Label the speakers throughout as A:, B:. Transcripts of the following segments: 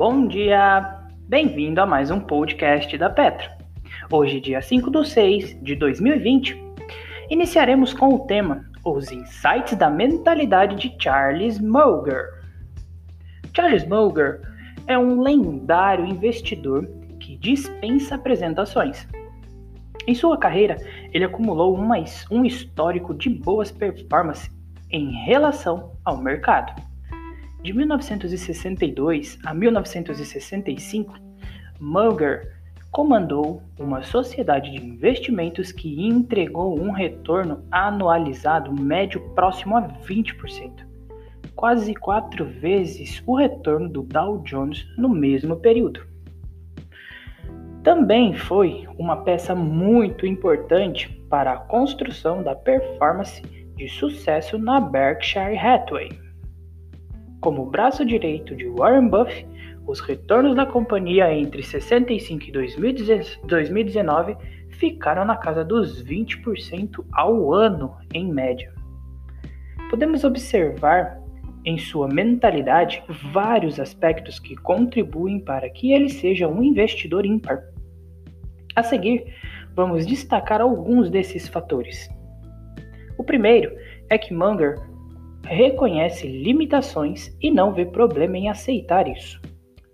A: Bom dia! Bem-vindo a mais um podcast da Petra. Hoje, dia 5 de 6 de 2020, iniciaremos com o tema Os Insights da Mentalidade de Charles Munger. Charles Munger é um lendário investidor que dispensa apresentações. Em sua carreira, ele acumulou um histórico de boas performances em relação ao mercado. De 1962 a 1965, Munger comandou uma sociedade de investimentos que entregou um retorno anualizado médio próximo a 20%, quase quatro vezes o retorno do Dow Jones no mesmo período. Também foi uma peça muito importante para a construção da performance de sucesso na Berkshire Hathaway. Como braço direito de Warren Buffett, os retornos da companhia entre 65 e 2019 ficaram na casa dos 20% ao ano, em média. Podemos observar em sua mentalidade vários aspectos que contribuem para que ele seja um investidor ímpar. A seguir, vamos destacar alguns desses fatores. O primeiro é que Munger reconhece limitações e não vê problema em aceitar isso.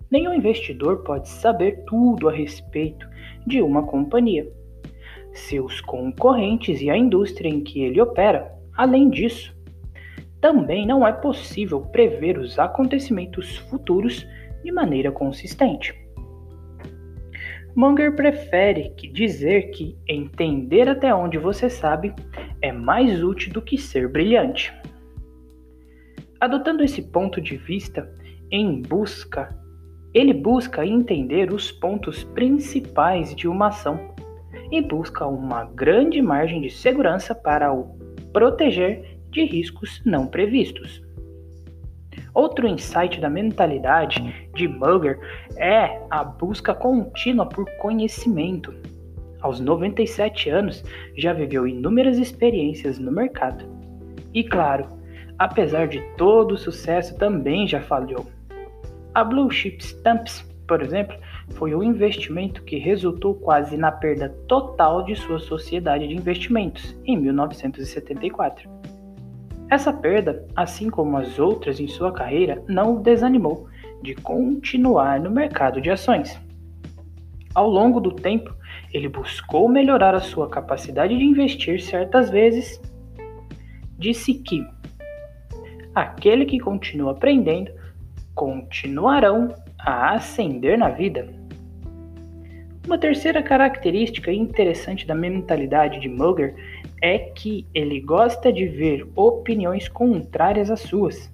A: Nenhum investidor pode saber tudo a respeito de uma companhia, seus concorrentes e a indústria em que ele opera. Além disso, também não é possível prever os acontecimentos futuros de maneira consistente. Munger prefere que dizer que entender até onde você sabe é mais útil do que ser brilhante. Adotando esse ponto de vista, em busca, ele busca entender os pontos principais de uma ação e busca uma grande margem de segurança para o proteger de riscos não previstos. Outro insight da mentalidade de Munger é a busca contínua por conhecimento. Aos 97 anos, já viveu inúmeras experiências no mercado. E claro, apesar de todo o sucesso, também já falhou. A Blue Chip Stamps, por exemplo, foi um investimento que resultou quase na perda total de sua sociedade de investimentos em 1974. Essa perda, assim como as outras em sua carreira, não o desanimou de continuar no mercado de ações. Ao longo do tempo, ele buscou melhorar a sua capacidade de investir certas vezes. Disse que aquele que continua aprendendo continuarão a ascender na vida. Uma terceira característica interessante da mentalidade de Munger é que ele gosta de ver opiniões contrárias às suas,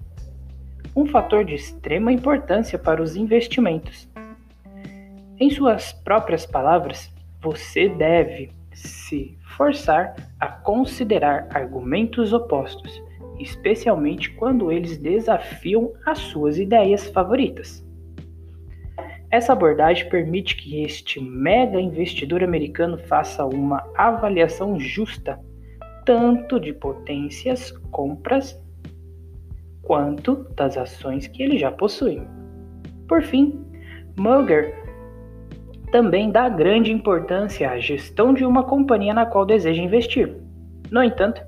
A: um fator de extrema importância para os investimentos. Em suas próprias palavras, você deve se forçar a considerar argumentos opostos especialmente quando eles desafiam as suas ideias favoritas. Essa abordagem permite que este mega investidor americano faça uma avaliação justa tanto de potências compras quanto das ações que ele já possui. Por fim, Munger também dá grande importância à gestão de uma companhia na qual deseja investir. No entanto,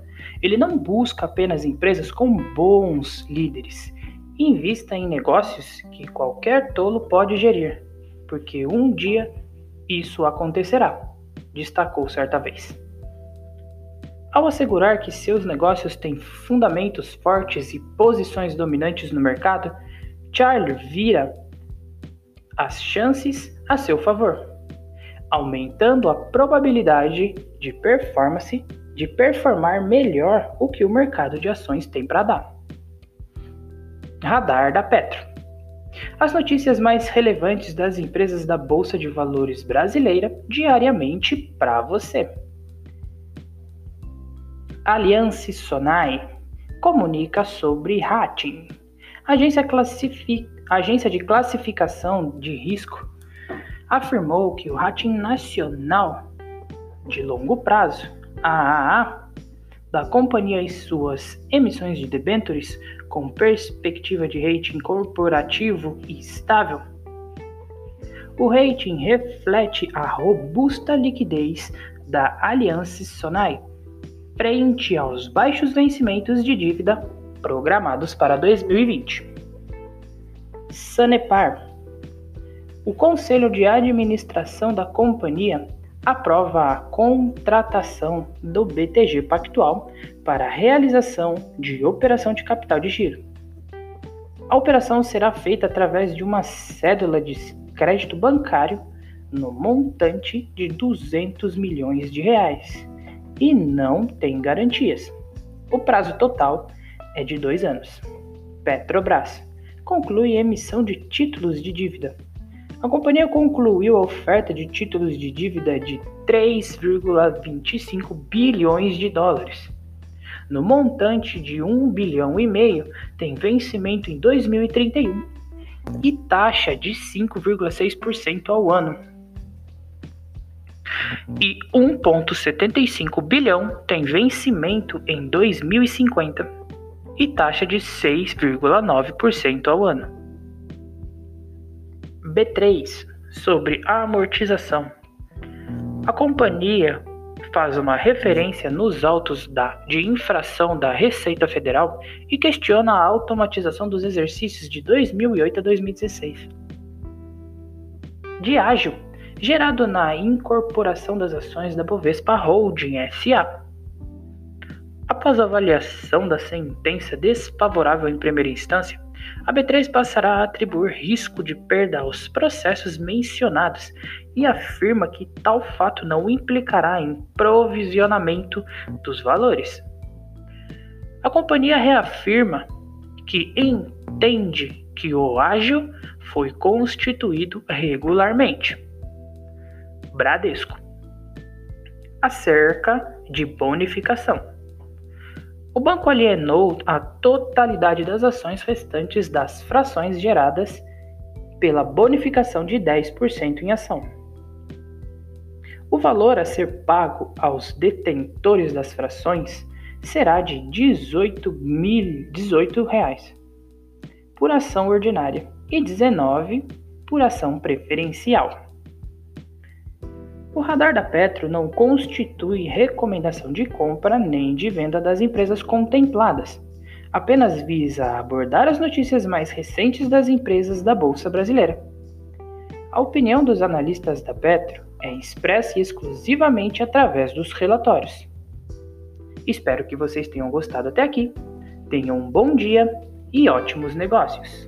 A: ele não busca apenas empresas com bons líderes. Invista em negócios que qualquer tolo pode gerir, porque um dia isso acontecerá, destacou certa vez. Ao assegurar que seus negócios têm fundamentos fortes e posições dominantes no mercado, Charlie vira as chances a seu favor, aumentando a probabilidade de performance de performar melhor o que o mercado de ações tem para dar. Radar da Petro. As notícias mais relevantes das empresas da Bolsa de Valores brasileira diariamente para você. Aliança Sonai comunica sobre rating. Agência, Agência de Classificação de Risco afirmou que o rating nacional de longo prazo AAA da companhia e suas emissões de debêntures com perspectiva de rating corporativo e estável O rating reflete a robusta liquidez da Aliança Sonai frente aos baixos vencimentos de dívida programados para 2020. Sanepar. O Conselho de Administração da companhia aprova a contratação do BTG Pactual para a realização de operação de capital de giro. A operação será feita através de uma cédula de crédito bancário no montante de 200 milhões de reais e não tem garantias. O prazo total é de dois anos. Petrobras conclui emissão de títulos de dívida. A companhia concluiu a oferta de títulos de dívida de 3,25 bilhões de dólares. No montante de 1 bilhão e meio, tem vencimento em 2031 e taxa de 5,6% ao ano e 1,75 bilhão tem vencimento em 2050 e taxa de 6,9% ao ano. B3 sobre a amortização. A companhia faz uma referência nos autos da, de infração da Receita Federal e questiona a automatização dos exercícios de 2008 a 2016. Diágio gerado na incorporação das ações da Bovespa Holding SA. Após a avaliação da sentença desfavorável em primeira instância, a B3 passará a atribuir risco de perda aos processos mencionados e afirma que tal fato não implicará em provisionamento dos valores. A companhia reafirma que entende que o ágio foi constituído regularmente Bradesco. Acerca de bonificação. O banco alienou a totalidade das ações restantes das frações geradas pela bonificação de 10% em ação. O valor a ser pago aos detentores das frações será de R$ 18, mil, 18 reais por ação ordinária e 19 por ação preferencial. O radar da Petro não constitui recomendação de compra nem de venda das empresas contempladas. Apenas visa abordar as notícias mais recentes das empresas da Bolsa Brasileira. A opinião dos analistas da Petro é expressa exclusivamente através dos relatórios. Espero que vocês tenham gostado até aqui. Tenham um bom dia e ótimos negócios!